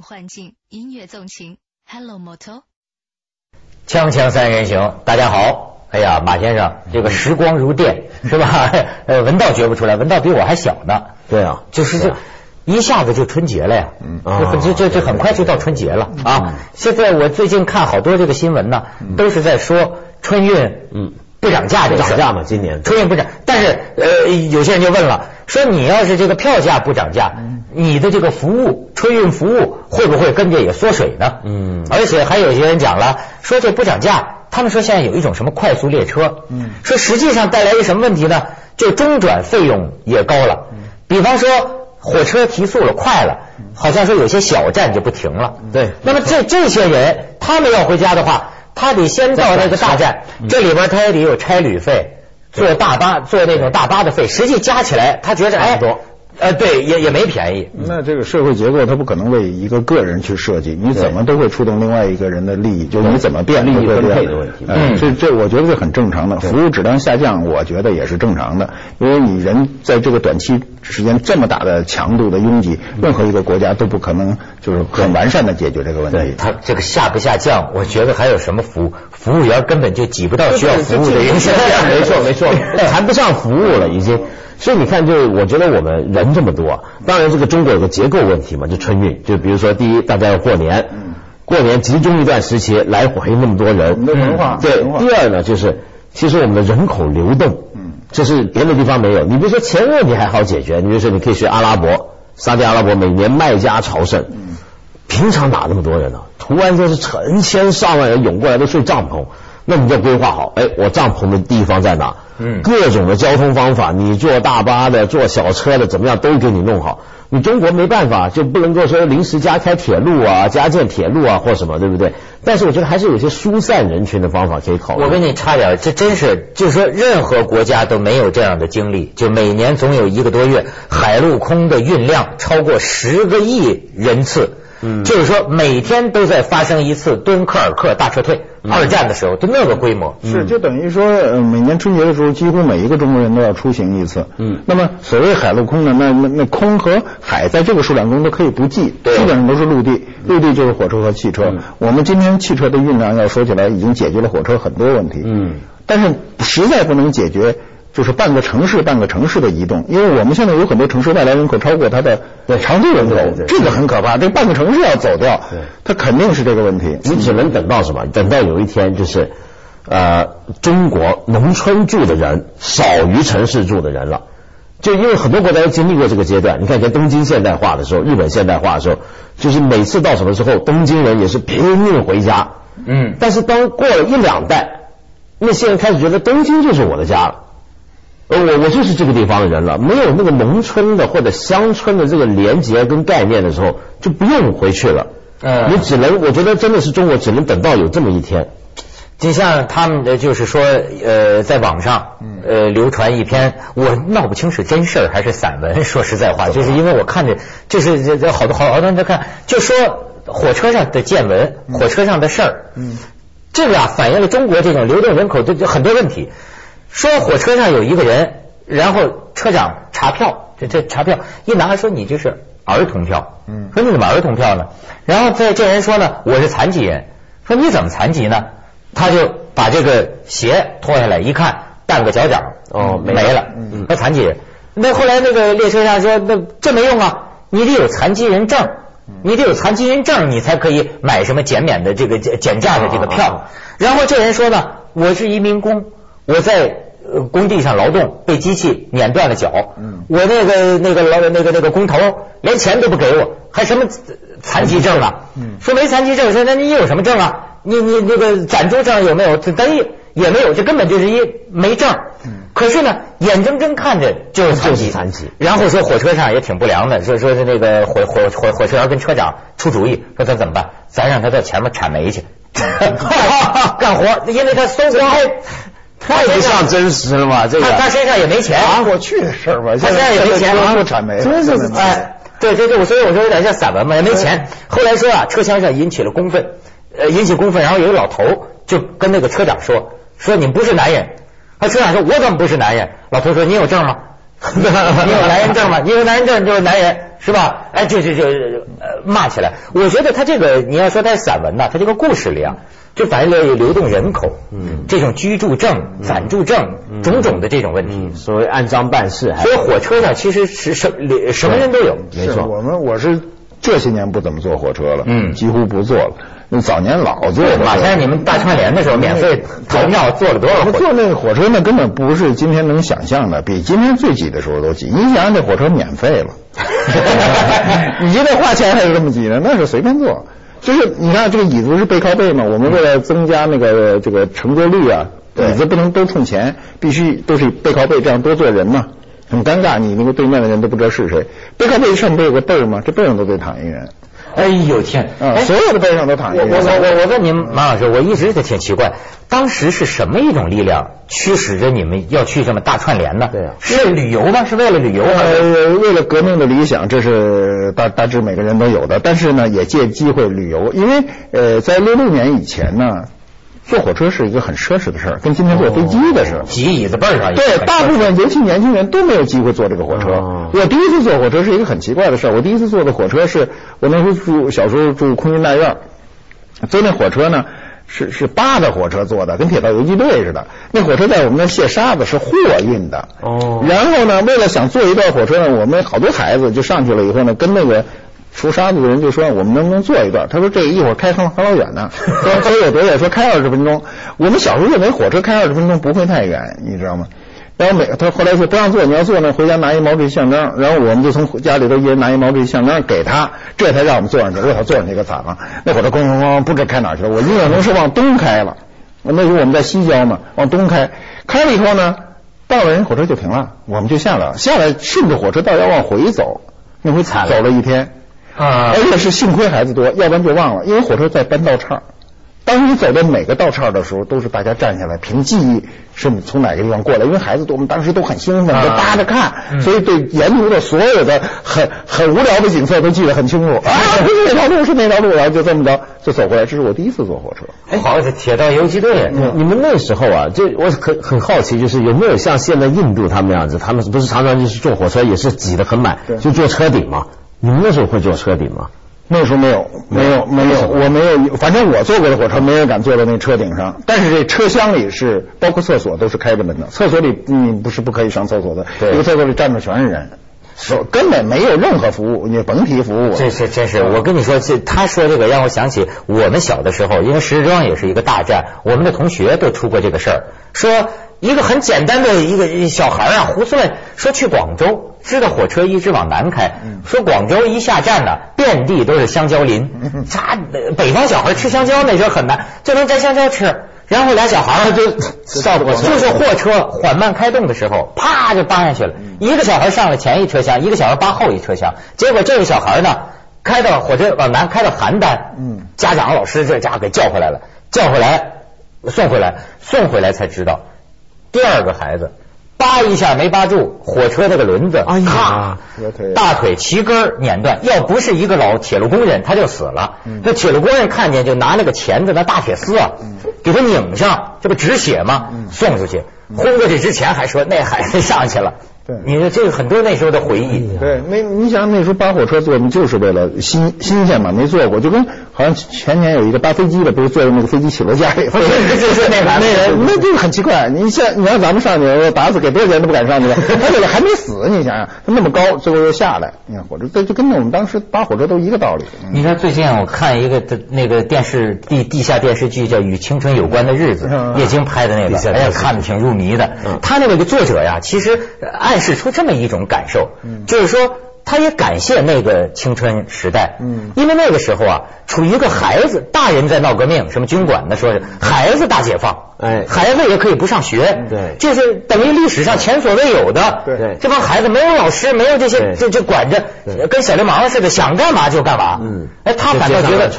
影幻境，音乐纵情。Hello Moto，锵锵三人行，大家好。哎呀，马先生，这个时光如电，是吧？呃，文道觉不出来，文道比我还小呢。对啊，就是这一下子就春节了呀。嗯，这这这很快就到春节了啊。现在我最近看好多这个新闻呢，都是在说春运，嗯，不涨价，涨价嘛，今年春运不涨。但是呃，有些人就问了，说你要是这个票价不涨价，你的这个服务春运服务会不会跟着也缩水呢？嗯，而且还有些人讲了，说这不涨价。他们说现在有一种什么快速列车，嗯，说实际上带来一个什么问题呢？就中转费用也高了，比方说火车提速了快了，好像说有些小站就不停了，对。那么这这些人他们要回家的话，他得先到那个大站，这里边他也得有差旅费，坐大巴坐那种大巴的费，实际加起来他觉得哎。呃，对，也也没便宜。那这个社会结构，它不可能为一个个人去设计，你怎么都会触动另外一个人的利益，就你怎么变利益分配的问题。嗯，这这我觉得是很正常的，服务质量下降，我觉得也是正常的，因为你人在这个短期时间这么大的强度的拥挤，任何一个国家都不可能就是很完善的解决这个问题。它这个下不下降，我觉得还有什么服务，服务员根本就挤不到需要服务的人。没错没错，谈不上服务了已经。所以你看，就我觉得我们人这么多，当然这个中国有个结构问题嘛，就春运，就比如说第一，大家要过年，过年集中一段时期来回那么多人，文化对。第二呢，就是其实我们的人口流动，嗯，这是别的地方没有。你比如说钱问题还好解决，你比如说你可以去阿拉伯，沙特阿拉伯每年麦加朝圣，嗯，平常哪那么多人呢？突然间是成千上万人涌过来都睡帐篷。那你就规划好，哎，我帐篷的地方在哪？嗯，各种的交通方法，你坐大巴的、坐小车的，怎么样都给你弄好。你中国没办法，就不能够说临时加开铁路啊、加建铁路啊或什么，对不对？但是我觉得还是有些疏散人群的方法可以考虑。我跟你差点，这真是，就是说任何国家都没有这样的经历，就每年总有一个多月，海陆空的运量超过十个亿人次。嗯，就是说每天都在发生一次敦刻尔克大撤退，二战的时候就那个规模，是就等于说每年春节的时候，几乎每一个中国人都要出行一次。嗯，那么所谓海陆空呢，那那那空和海在这个数量中都可以不计，基本上都是陆地，陆地就是火车和汽车。我们今天汽车的运量要说起来，已经解决了火车很多问题。嗯，但是实在不能解决。就是半个城市半个城市的移动，因为我们现在有很多城市外来人口超过它的常住人口，这个很可怕。这半个城市要走掉，它肯定是这个问题。你只能等到什么？等到有一天，就是呃，中国农村住的人少于城市住的人了。就因为很多国家都经历过这个阶段。你看，在东京现代化的时候，日本现代化的时候，就是每次到什么时候，东京人也是拼命回家。嗯。但是当过了一两代，那些人开始觉得东京就是我的家了。呃，我我就是这个地方的人了，没有那个农村的或者乡村的这个连接跟概念的时候，就不用回去了。嗯，你只能，我觉得真的是中国只能等到有这么一天。就像他们的就是说，呃，在网上呃流传一篇，我闹不清是真事儿还是散文。说实在话，就是因为我看着就是这这好多好好多人在看，就说火车上的见闻，火车上的事儿。嗯，这个啊反映了中国这种流动人口的很多问题。说火车上有一个人，然后车长查票，这这查票一男孩说你这是儿童票，嗯，说你怎么儿童票呢？然后这这人说呢，我是残疾人，说你怎么残疾呢？他就把这个鞋脱下来一看，半个脚掌哦没了，说残疾人。那后来那个列车上说，那这没用啊，你得有残疾人证，你得有残疾人证，你才可以买什么减免的这个减减价的这个票。然后这人说呢，我是一民工。我在工地上劳动，被机器碾断了脚。嗯，我那个那个老那个那个工头连钱都不给我，还什么残疾证啊？嗯，说没残疾证，说那你有什么证啊？你你那个暂住证有没有？等于也没有，这根本就是一没证。嗯，可是呢，眼睁睁看着就是残疾，残疾。然后说火车上也挺不良的，说说是那个火火火火车员跟车长出主意，说他怎么办？咱让他到前面铲煤去，干活，因为他搜刮。太不像真实了嘛！这个他他身上也没钱，过去的事儿吧？他身上也没钱，不产煤，真是哎，对对对，所以我说有点像散文嘛，也没钱。后来说啊，车厢上引起了公愤，呃，引起公愤，然后有个老头就跟那个车长说：“说你不是男人。”他车长说：“我怎么不是男人？”老头说：“你有证吗？” 你有男人证吗？你有男人证就是男人，是吧？哎，就就就呃骂起来。我觉得他这个你要说他散文呐，他这个故事里啊，就反映了流动人口，嗯，这种居住证、暂住证种种的这种问题。所谓按章办事，所以火车上其实是什什么人都有，没错。我们我是这些年不怎么坐火车了，嗯，几乎不坐了。那早年老坐，马先生，你们大串联的时候免费投票坐了多少？坐那个火车那根本不是今天能想象的，比今天最挤的时候都挤。你想想，这火车免费了，你觉得花钱还是这么挤呢？那是随便坐，就是你看这个椅子是背靠背嘛，我们为了增加那个这个乘坐率啊，椅子不能都冲前，必须都是背靠背，这样多坐人嘛，很尴尬，你那个对面的人都不知道是谁。背靠背上面不有个背儿吗？这背上都得躺一人。哎呦天！所有的背上都躺着。我我我我问您，马老师，我一直都挺奇怪，当时是什么一种力量驱使着你们要去这么大串联呢？对啊，是旅游吗？是为了旅游？呃，为了革命的理想，这是大大致每个人都有的。但是呢，也借机会旅游，因为呃，在六六年以前呢。坐火车是一个很奢侈的事儿，跟今天坐飞机的是挤椅子背上。对，大部分尤其年轻人都没有机会坐这个火车。我第一次坐火车是一个很奇怪的事儿。我第一次坐的火车是我那时候住小时候住空军大院，坐那火车呢是是扒着火车坐的，跟铁道游击队似的。那火车在我们那卸沙子是货运的。哦。然后呢，为了想坐一段火车呢，我们好多孩子就上去了以后呢，跟那个。出沙子的人就说：“我们能不能坐一段？”他说：“这一会儿开很很老远呢。”说：“所以有多远？说开二十分钟。”我们小时候认为火车开二十分钟不会太远，你知道吗？然后每他后来说不让坐，你要坐呢，回家拿一毛主席宪章。然后我们就从家里头一人拿一毛主席宪章给他，这才让我们坐上去。我操，坐上去可惨了！那火车咣咣咣不知开哪去了。我印象中是往东开了。那时候我们在西郊嘛，往东开，开了以后呢，到了人火车就停了，我们就下来了，下来顺着火车道要往回走，那回惨走了一天。啊！而且是幸亏孩子多，要不然就忘了。因为火车在搬道岔，当你走到每个道岔的时候，都是大家站下来凭记忆是从哪个地方过来。因为孩子多，我们当时都很兴奋，都扒着看，所以对沿途的所有的很很无聊的景色都记得很清楚。啊，不是那条路，是那条路，然后就这么着就走过来。这是我第一次坐火车。哎，好，是铁道游击队。你们那时候啊，就我很很好奇，就是有没有像现在印度他们那样子，他们不是常常就是坐火车也是挤得很满，就坐车顶嘛。你们那时候会坐车顶吗？那时候没有，没有，没有，我没有。反正我坐过的火车，没人敢坐在那车顶上。但是这车厢里是，包括厕所都是开着门的。厕所里你不是不可以上厕所的，一个厕所里站着全是人，根本没有任何服务，你甭提服务。这是真是，我跟你说，这他说这个让我想起我们小的时候，因为石家庄也是一个大站，我们的同学都出过这个事儿，说。一个很简单的一个小孩啊，胡思乱说去广州，知道火车一直往南开，说广州一下站呢，遍地都是香蕉林，他北方小孩吃香蕉那时候很难，就能摘香蕉吃。然后俩小孩 就就是货车缓慢开动的时候，啪就扒下去了。一个小孩上了前一车厢，一个小孩扒后一车厢。结果这个小孩呢，开到火车往南开到邯郸，嗯，家长老师这家伙给叫回来了，叫回来送回来，送回来才知道。第二个孩子，扒一下没扒住火车那个轮子，咔，大腿齐根碾断。要不是一个老铁路工人，他就死了。那铁路工人看见就拿那个钳子，那大铁丝啊，给他拧上，这不止血吗？送出去，轰过去之前还说那孩子上去了。你说这个很多那时候的回忆。对，那你想那时候扒火车坐，就是为了新新鲜嘛，没坐过，就跟好像前年有一个搭飞机的，不是坐在那个飞机起落架里，就是那啥那人，那就很奇怪。你像你让咱们上去，打死给多少钱都不敢上去，他这个还没死，你想想，他那么高，最后又下来，你看火车，这就跟我们当时搭火车都一个道理。你看最近我看一个的那个电视地地下电视剧叫《与青春有关的日子》，叶京拍的那个，哎呀，看的挺入迷的。他那个作者呀，其实暗。示出这么一种感受，就是说，他也感谢那个青春时代，嗯，因为那个时候啊，处于一个孩子，大人在闹革命，什么军管的，说是孩子大解放，哎，孩子也可以不上学，对，就是等于历史上前所未有的，对，这帮孩子没有老师，没有这些，就就管着，跟小流氓似的，想干嘛就干嘛，嗯，哎，他反倒觉得。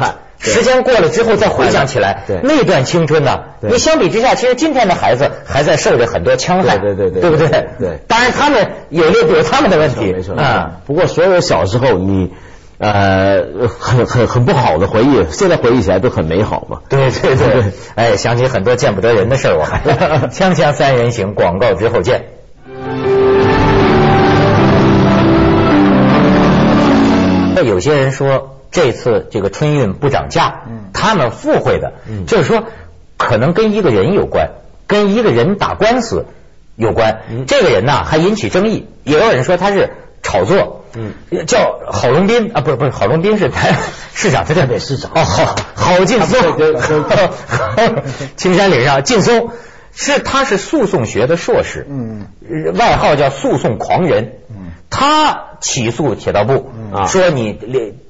时间过了之后再回想起来，那段青春呢？你相比之下，其实今天的孩子还在受着很多戕害，对对对，对不对？对。当然他们有有有他们的问题，没错。啊，不过所有小时候你呃很很很不好的回忆，现在回忆起来都很美好嘛。对对对，哎，想起很多见不得人的事儿，我还 锵锵三人行，广告之后见。说有些人说这次这个春运不涨价，他们附会的，就是说可能跟一个人有关，跟一个人打官司有关。这个人呢还引起争议，也有人说他是炒作。嗯，叫郝龙斌啊，不是不是郝龙斌是台 市长，他叫北市长哦，郝郝劲松，青山岭上劲松是他是诉讼学的硕士，嗯，外号叫诉讼狂人，嗯，他起诉铁道部啊，说你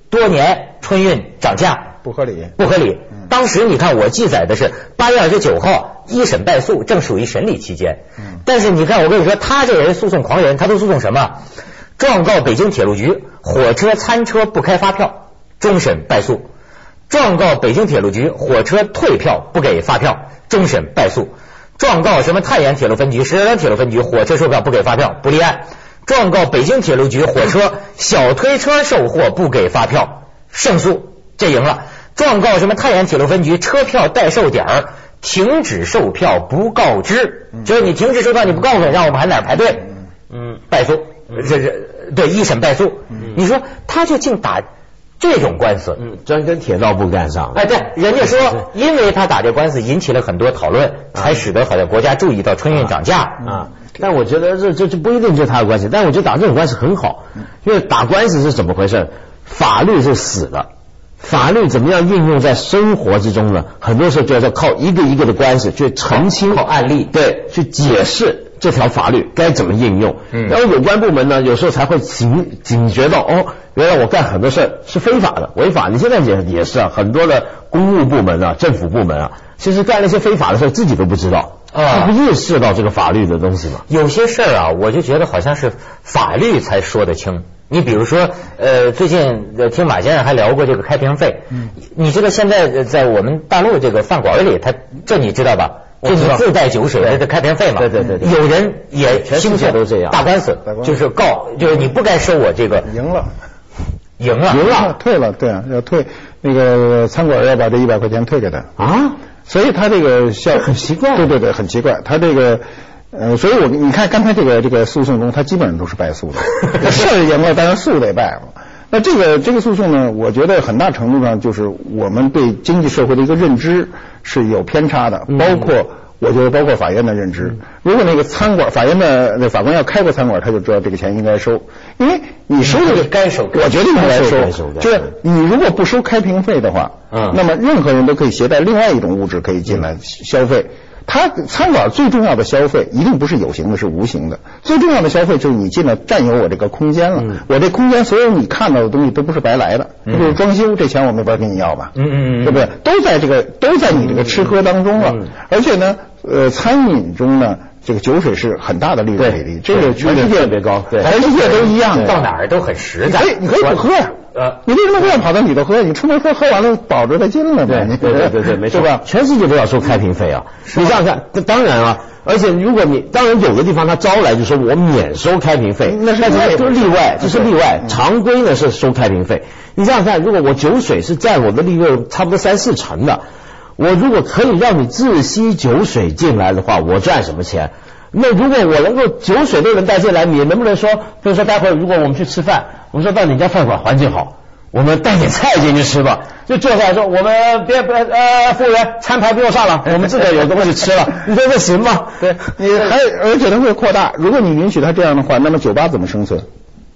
多年春运涨价不合理，不合理。当时你看我记载的是八月二十九号一审败诉，正属于审理期间，嗯，但是你看我跟你说，他这人诉讼狂人，他都诉讼什么？状告北京铁路局火车餐车不开发票，终审败诉；状告北京铁路局火车退票不给发票，终审败诉；状告什么太原铁路分局、石家庄铁路分局火车售票不给发票不立案；状告北京铁路局火车 小推车售货不给发票。胜诉，这赢了；状告什么太原铁路分局车票代售点儿停止售票不告知，就是你停止售票你不告诉我，让我们还哪排队？嗯，败诉，这这。对一审败诉，你说他就净打这种官司，嗯，专跟铁道部干上了。哎，对，人家说，因为他打这官司引起了很多讨论，才使得好像国家注意到春运涨价。啊。但我觉得这这这不一定就是他的关系，但我觉得打这种官司很好，因为打官司是怎么回事？法律是死的，法律怎么样运用在生活之中呢？很多时候就要靠一个一个的官司去澄清，靠案例，对，去解释。这条法律该怎么应用？然后有关部门呢，有时候才会警警觉到，哦，原来我干很多事儿是非法的、违法。你现在也也是啊，很多的公务部门啊、政府部门啊，其实干那些非法的事自己都不知道啊，不意识到这个法律的东西吗。有些事儿啊，我就觉得好像是法律才说得清。你比如说，呃，最近听马先生还聊过这个开瓶费，嗯，你知道现在在我们大陆这个饭馆里，他这你知道吧？就你自带酒水的开瓶费嘛？对对对，有人也全世都这样，打官司就是告，就是你不该收我这个，赢了，赢了，赢了，退了，对啊，要退，那个餐馆要把这一百块钱退给他啊，所以他这个像很奇怪，对对对，很奇怪，他这个呃，所以我你看刚才这个这个诉讼中，他基本上都是败诉的，事儿赢了，但是诉得败了。那这个这个诉讼呢，我觉得很大程度上就是我们对经济社会的一个认知是有偏差的，包括我觉得包括法院的认知。如果那个餐馆法院的那法官要开过餐馆，他就知道这个钱应该收，因为你收这个该收，我觉得应该收。就是你如果不收开瓶费的话，嗯，那么任何人都可以携带另外一种物质可以进来消费。他餐馆最重要的消费一定不是有形的，是无形的。最重要的消费就是你进来占有我这个空间了，我这空间所有你看到的东西都不是白来的。比如装修，这钱我没法跟你要吧？嗯嗯嗯，对不对？都在这个都在你这个吃喝当中了。而且呢，呃，餐饮中呢，这个酒水是很大的利润比例，这个全世界特别高，全世界都一样，到哪儿都很实在。你可以不喝呀。呃，你为什么非要跑到里头喝？你出门喝，喝完了保着再进来呗。对对对对，没错吧？全世界都要收开瓶费啊！你想想看，这当然啊，而且如果你当然有的地方他招来就说我免收开瓶费，那是这是例外，这是例外。常规呢是收开瓶费。你想想看，如果我酒水是占我的利润差不多三四成的，我如果可以让你自吸酒水进来的话，我赚什么钱？那如果我能够酒水都能带进来，你能不能说，比如说待会儿如果我们去吃饭，我们说到你家饭馆环境好，我们带点菜进去吃吧，就坐下来说，我们别别呃，服务员餐牌不用上了，我们自个有东西吃了，你说这行吗？对，你还而且它会扩大，如果你允许他这样的话，那么酒吧怎么生存？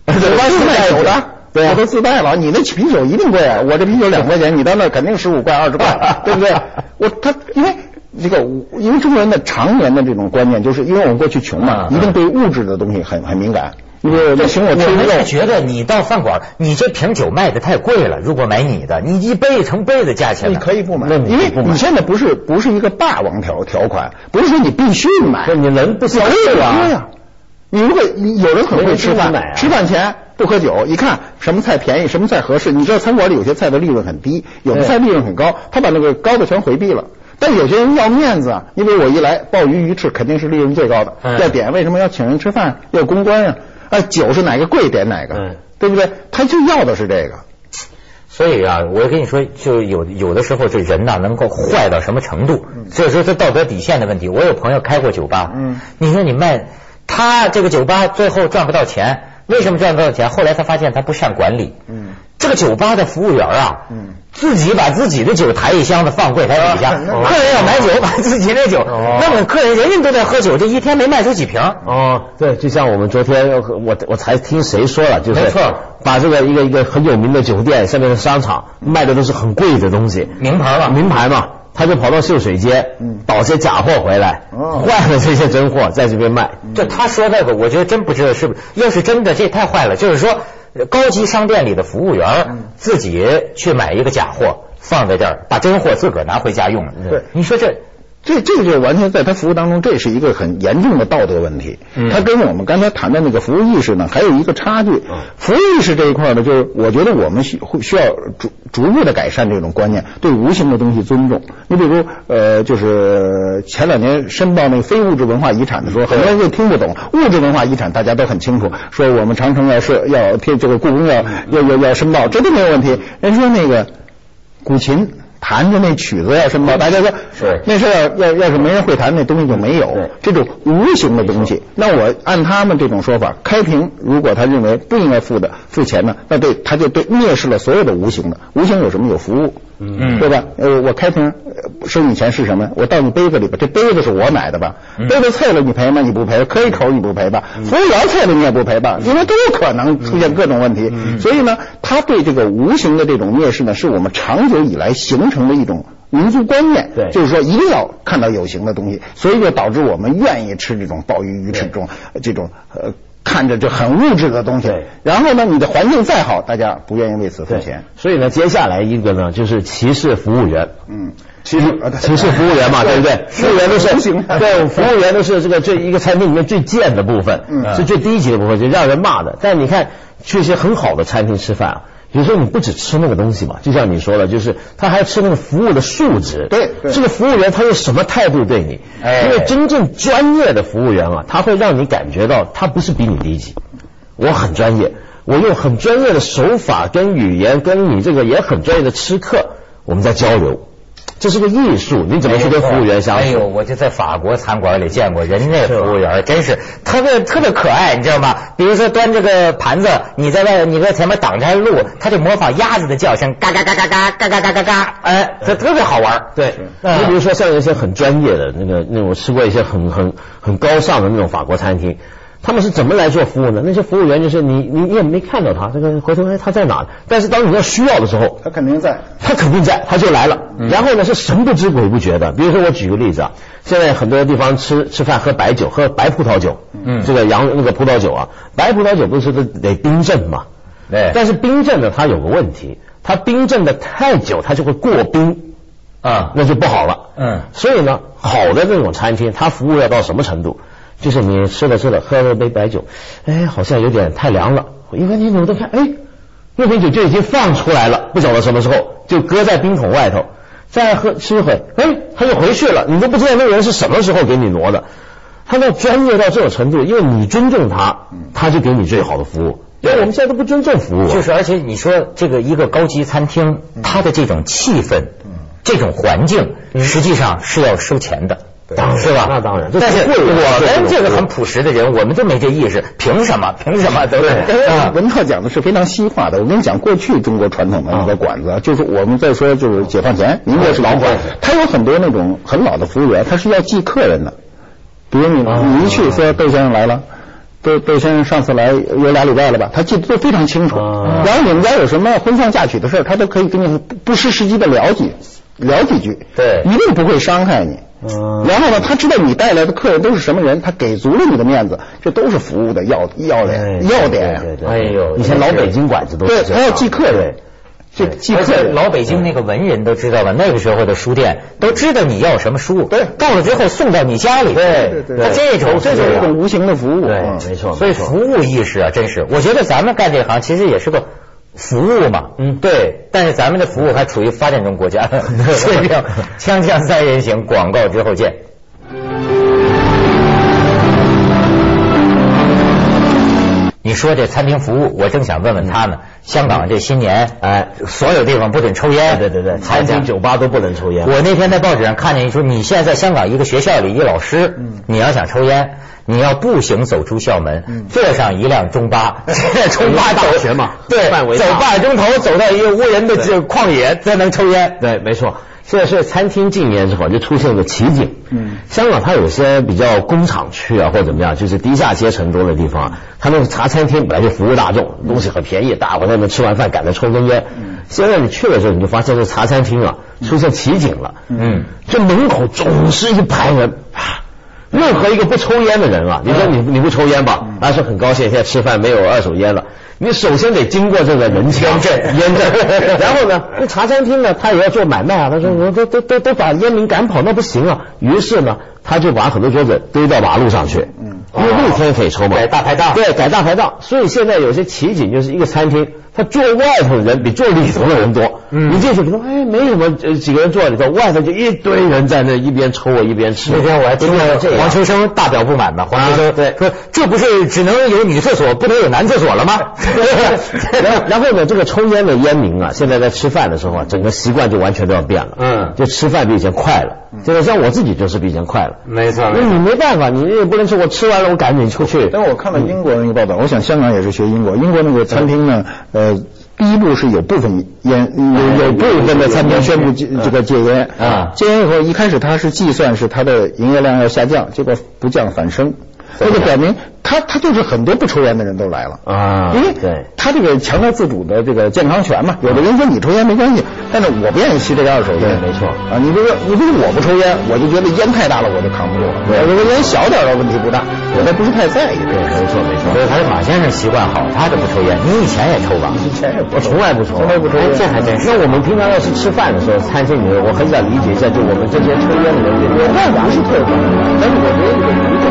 酒吧是卖酒的，对，我都自带了，你那啤酒一定贵啊，我这啤酒两块钱，你到那肯定十五块二十块，对不对？我他因为。这个，因为中国人的常年的这种观念，就是因为我们过去穷嘛，一定对物质的东西很很敏感。因为这行我吃肉，觉得你到饭馆，你这瓶酒卖的太贵了。如果买你的，你一杯成杯的价钱，你可以不买，因为你现在不是不是一个霸王条条款，不是说你必须买，你能不消费啊？你如果有人很会吃饭，吃饭前不喝酒，一看什么菜便宜，什么菜合适。你知道餐馆里有些菜的利润很低，有的菜利润很高，他把那个高的全回避了。但有些人要面子啊，因为我一来鲍鱼鱼翅肯定是利润最高的，要点为什么要请人吃饭要公关呀？啊，酒是哪个贵点哪个，对不对？他就要的是这个。所以啊，我跟你说，就有有的时候这人呐，能够坏到什么程度？所以说这道德底线的问题。我有朋友开过酒吧，嗯，你说你卖他这个酒吧最后赚不到钱，为什么赚不到钱？后来他发现他不善管理，嗯。这个酒吧的服务员啊，自己把自己的酒抬一箱子放柜台底下，客人要买酒，把自己的酒，那么客人人人都在喝酒，这一天没卖出几瓶。哦，对，就像我们昨天我我才听谁说了，就是没错，把这个一个一个很有名的酒店下面的商场卖的都是很贵的东西，名牌嘛，名牌嘛，他就跑到秀水街倒些假货回来，换了这些真货在这边卖。这他说那个，我觉得真不知道是不是，要是真的，这太坏了。就是说，高级商店里的服务员自己去买一个假货放在这儿，把真货自个儿拿回家用了。对，你说这。这这个就完全在他服务当中，这是一个很严重的道德问题。嗯，他跟我们刚才谈的那个服务意识呢，还有一个差距。服务意识这一块呢，就是我觉得我们需会需要逐逐步的改善这种观念，对无形的东西尊重。你比如呃，就是前两年申报那个非物质文化遗产的时候，很多人就听不懂。物质文化遗产大家都很清楚，说我们长城要是要贴这个故宫要要要要申报，这都没有问题。人说那个古琴。弹着那曲子呀什么，大家说是那事要要要是没人会弹，那东西就没有。这种无形的东西，那我按他们这种说法，开平如果他认为不应该付的付钱呢，那对他就对蔑视了所有的无形的。无形有什么？有服务，嗯，对吧？呃，我开平收你钱是什么？我倒你杯子里边，这杯子是我买的吧？杯子碎了你赔吗？你不赔。磕一口你不赔吧？服务员碎了你也不赔吧？因为都有可能出现各种问题。所以呢，他对这个无形的这种蔑视呢，是我们长久以来形成。成的一种民族观念，对，就是说一定要看到有形的东西，所以就导致我们愿意吃这种鲍鱼、鱼翅这种这种呃看着就很物质的东西。然后呢，你的环境再好，大家不愿意为此付钱。所以呢，接下来一个呢，就是歧视服务员。嗯，歧视歧视服务员嘛，对不对？服务员都是对，服务员都是这个这一个餐厅里面最贱的部分，是最低级的部分，就让人骂的。但你看去一些很好的餐厅吃饭啊。有时候你不只吃那个东西嘛，就像你说的，就是他还吃那个服务的素质。对，这个服务员他用什么态度对你？因为真正专业的服务员啊，他会让你感觉到他不是比你低级，我很专业，我用很专业的手法跟语言跟你这个也很专业的吃客，我们在交流。这是个艺术，你怎么去跟服务员相处？哎呦，我就在法国餐馆里见过，人家服务员真是特别特别可爱，你知道吗？比如说端这个盘子，你在外，你在前面挡着路，他就模仿鸭子的叫声，嘎嘎嘎嘎嘎嘎嘎嘎嘎嘎，哎，这特别好玩。对，你比如说像一些很专业的那个，那种吃过一些很很很高尚的那种法国餐厅。他们是怎么来做服务的？那些服务员就是你，你你也没看到他，这个回头哎他在哪？但是当你要需要的时候，他肯定在，他肯定在，他就来了。然后呢是神不知鬼不觉的。比如说我举个例子啊，现在很多地方吃吃饭喝白酒，喝白葡萄酒，嗯，这个洋那个葡萄酒啊，白葡萄酒不是都得冰镇嘛？对。但是冰镇呢，它有个问题，它冰镇的太久，它就会过冰啊，那就不好了。嗯。所以呢，好的这种餐厅，它服务要到什么程度？就是你吃了吃了，喝了杯白酒，哎，好像有点太凉了。我一个你扭头看，哎，那瓶酒就已经放出来了，不晓得什么时候就搁在冰桶外头。再喝吃一会，哎，他就回去了。你都不知道那个人是什么时候给你挪的。他要专业到这种程度，因为你尊重他，他就给你最好的服务。因为，我们现在都不尊重服务。就是，而且你说这个一个高级餐厅，它的这种气氛，这种环境，实际上是要收钱的。是吧？那当然，但是我们这个很朴实的人，我们就没这意识，凭什么？凭什么？对不对？文涛讲的是非常西化的。我跟你讲，过去中国传统的那个馆子，就是我们在说，就是解放前，民国是老馆，他有很多那种很老的服务员，他是要记客人的。比如你你一去说窦先生来了，窦窦先生上次来有俩礼拜了吧？他记得都非常清楚。然后你们家有什么婚丧嫁娶的事他都可以跟你不失时机的聊几聊几句。对，一定不会伤害你。然后呢，他知道你带来的客人都是什么人，他给足了你的面子，这都是服务的要要点要点呀。哎呦，以前老北京馆子都是对，他要记客人，这记客人。老北京那个文人都知道吧？那个时候的书店都知道你要什么书，对，到了之后送到你家里。对对对，这种这就是一种无形的服务。对，没错。所以服务意识啊，真是，我觉得咱们干这行其实也是个。服务嘛，嗯，对，但是咱们的服务还处于发展中国家 所以叫。锵锵三人行，广告之后见。你说这餐厅服务，我正想问问他呢。香港这新年，哎，所有地方不准抽烟，对对对，餐厅酒吧都不能抽烟。我那天在报纸上看见说，你现在在香港一个学校里，一老师，你要想抽烟，你要步行走出校门，坐上一辆中巴，中巴大学嘛，对，走半个钟头，走到一个无人的这旷野，才能抽烟。对，没错。现在是餐厅禁烟之后，就出现个奇景。嗯，香港它有些比较工厂区啊，或者怎么样，就是低下阶层多的地方，他们茶餐厅本来就服务大众，东西很便宜，大伙在那吃完饭赶着抽根烟。嗯，现在你去的时候，你就发现这茶餐厅啊出现奇景了。嗯，这门口总是一排人，任何一个不抽烟的人啊，你说你你不抽烟吧，还是很高兴，现在吃饭没有二手烟了。你首先得经过这个人签证，烟证，然后呢，那茶餐厅呢，他也要做买卖啊。他说我都都都都把烟民赶跑，那不行啊。于是呢，他就把很多桌子堆到马路上去，嗯，因为露天可以抽嘛，改大排档，对，改大排档。所以现在有些奇景，就是一个餐厅。他坐外头的人比坐里头的人多，你进去你说哎没什么，几个人坐里头，外头就一堆人在那一边抽啊一边吃。那天我还听到黄秋生大表不满呢，黄秋生对说这不是只能有女厕所不能有男厕所了吗？然后呢，这个抽烟的烟民啊，现在在吃饭的时候啊，整个习惯就完全都要变了，嗯，就吃饭比以前快了。就是像我自己就是比以前快了，没错。那你没办法，你也不能说我吃完了我赶紧出去。但我看了英国那个报道，我想香港也是学英国，英国那个餐厅呢，呃。第一步是有部分烟有有部分的餐厅宣布戒这个戒烟啊，戒烟以后一开始他是计算是他的营业量要下降，结果不降反升，那就表明。他他就是很多不抽烟的人都来了啊，因为他这个强调自主的这个健康权嘛。有的人说你抽烟没关系，但是我不愿意吸这个二手烟，没错啊。你比如说，你比如我不抽烟，我就觉得烟太大了，我就扛不住了。如果烟小点的问题不大，我倒不是太在意。对，没错没错。所以还是马先生习惯好，他就不抽烟。你以前也抽吧？以前也我从来不抽，从来不抽。这还真是。那我们平常要是吃饭的时候，餐厅里面，我很想理解一下，就我们这些抽烟的人，我外不是特别，但是我觉得。